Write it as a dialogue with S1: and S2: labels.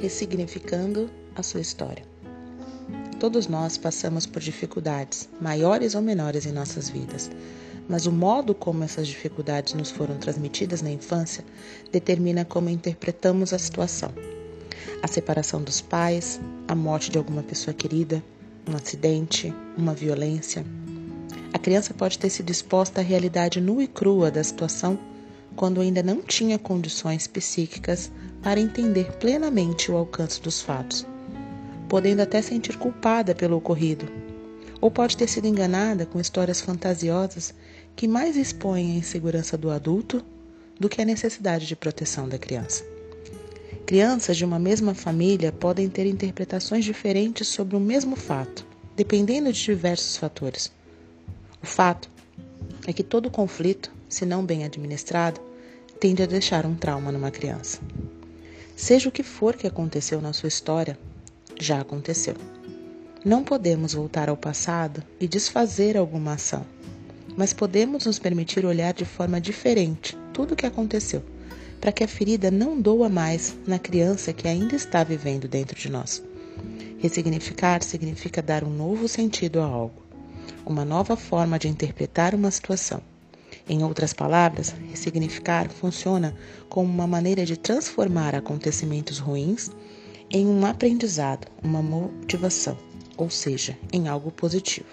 S1: ressignificando a sua história. Todos nós passamos por dificuldades, maiores ou menores em nossas vidas, mas o modo como essas dificuldades nos foram transmitidas na infância determina como interpretamos a situação. A separação dos pais, a morte de alguma pessoa querida, um acidente, uma violência. A criança pode ter sido exposta à realidade nua e crua da situação quando ainda não tinha condições psíquicas para entender plenamente o alcance dos fatos, podendo até sentir culpada pelo ocorrido, ou pode ter sido enganada com histórias fantasiosas que mais expõem a insegurança do adulto do que a necessidade de proteção da criança. Crianças de uma mesma família podem ter interpretações diferentes sobre o mesmo fato, dependendo de diversos fatores. O fato é que todo conflito, se não bem administrado, tende a deixar um trauma numa criança. Seja o que for que aconteceu na sua história, já aconteceu. Não podemos voltar ao passado e desfazer alguma ação, mas podemos nos permitir olhar de forma diferente tudo o que aconteceu, para que a ferida não doa mais na criança que ainda está vivendo dentro de nós. Ressignificar significa dar um novo sentido a algo, uma nova forma de interpretar uma situação em outras palavras, ressignificar funciona como uma maneira de transformar acontecimentos ruins em um aprendizado, uma motivação, ou seja, em algo positivo.